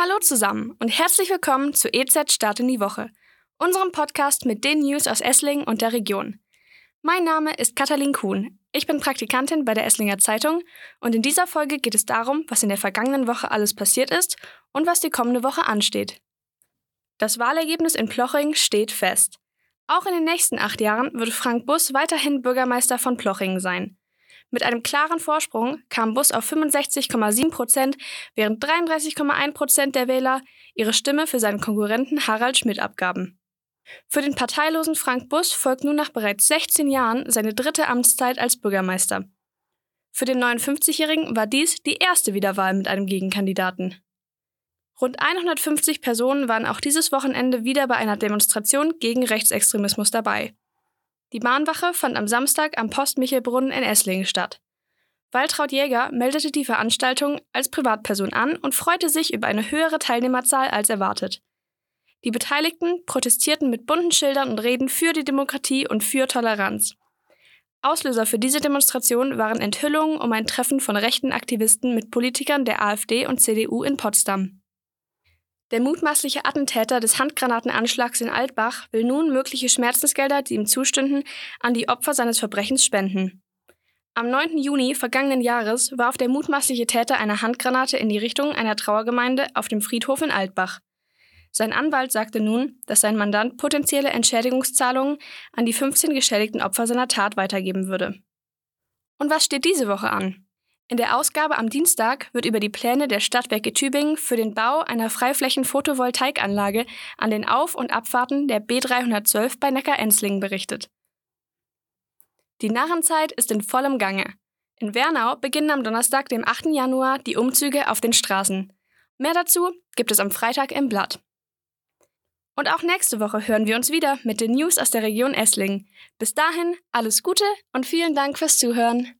Hallo zusammen und herzlich willkommen zu EZ Start in die Woche, unserem Podcast mit den News aus Esslingen und der Region. Mein Name ist Katalin Kuhn. Ich bin Praktikantin bei der Esslinger Zeitung und in dieser Folge geht es darum, was in der vergangenen Woche alles passiert ist und was die kommende Woche ansteht. Das Wahlergebnis in Ploching steht fest. Auch in den nächsten acht Jahren wird Frank Bus weiterhin Bürgermeister von Plochingen sein. Mit einem klaren Vorsprung kam Bus auf 65,7 Prozent, während 33,1 Prozent der Wähler ihre Stimme für seinen Konkurrenten Harald Schmidt abgaben. Für den parteilosen Frank Bus folgt nun nach bereits 16 Jahren seine dritte Amtszeit als Bürgermeister. Für den 59-Jährigen war dies die erste Wiederwahl mit einem Gegenkandidaten. Rund 150 Personen waren auch dieses Wochenende wieder bei einer Demonstration gegen Rechtsextremismus dabei. Die Mahnwache fand am Samstag am Post-Michelbrunnen in Esslingen statt. Waltraud Jäger meldete die Veranstaltung als Privatperson an und freute sich über eine höhere Teilnehmerzahl als erwartet. Die Beteiligten protestierten mit bunten Schildern und Reden für die Demokratie und für Toleranz. Auslöser für diese Demonstration waren Enthüllungen um ein Treffen von rechten Aktivisten mit Politikern der AfD und CDU in Potsdam. Der mutmaßliche Attentäter des Handgranatenanschlags in Altbach will nun mögliche Schmerzensgelder, die ihm zustünden, an die Opfer seines Verbrechens spenden. Am 9. Juni vergangenen Jahres warf der mutmaßliche Täter eine Handgranate in die Richtung einer Trauergemeinde auf dem Friedhof in Altbach. Sein Anwalt sagte nun, dass sein Mandant potenzielle Entschädigungszahlungen an die 15 geschädigten Opfer seiner Tat weitergeben würde. Und was steht diese Woche an? In der Ausgabe am Dienstag wird über die Pläne der Stadtwerke Tübingen für den Bau einer Freiflächen-Photovoltaikanlage an den Auf- und Abfahrten der B312 bei Neckar-Enzlingen berichtet. Die Narrenzeit ist in vollem Gange. In Wernau beginnen am Donnerstag, dem 8. Januar, die Umzüge auf den Straßen. Mehr dazu gibt es am Freitag im Blatt. Und auch nächste Woche hören wir uns wieder mit den News aus der Region Esslingen. Bis dahin alles Gute und vielen Dank fürs Zuhören.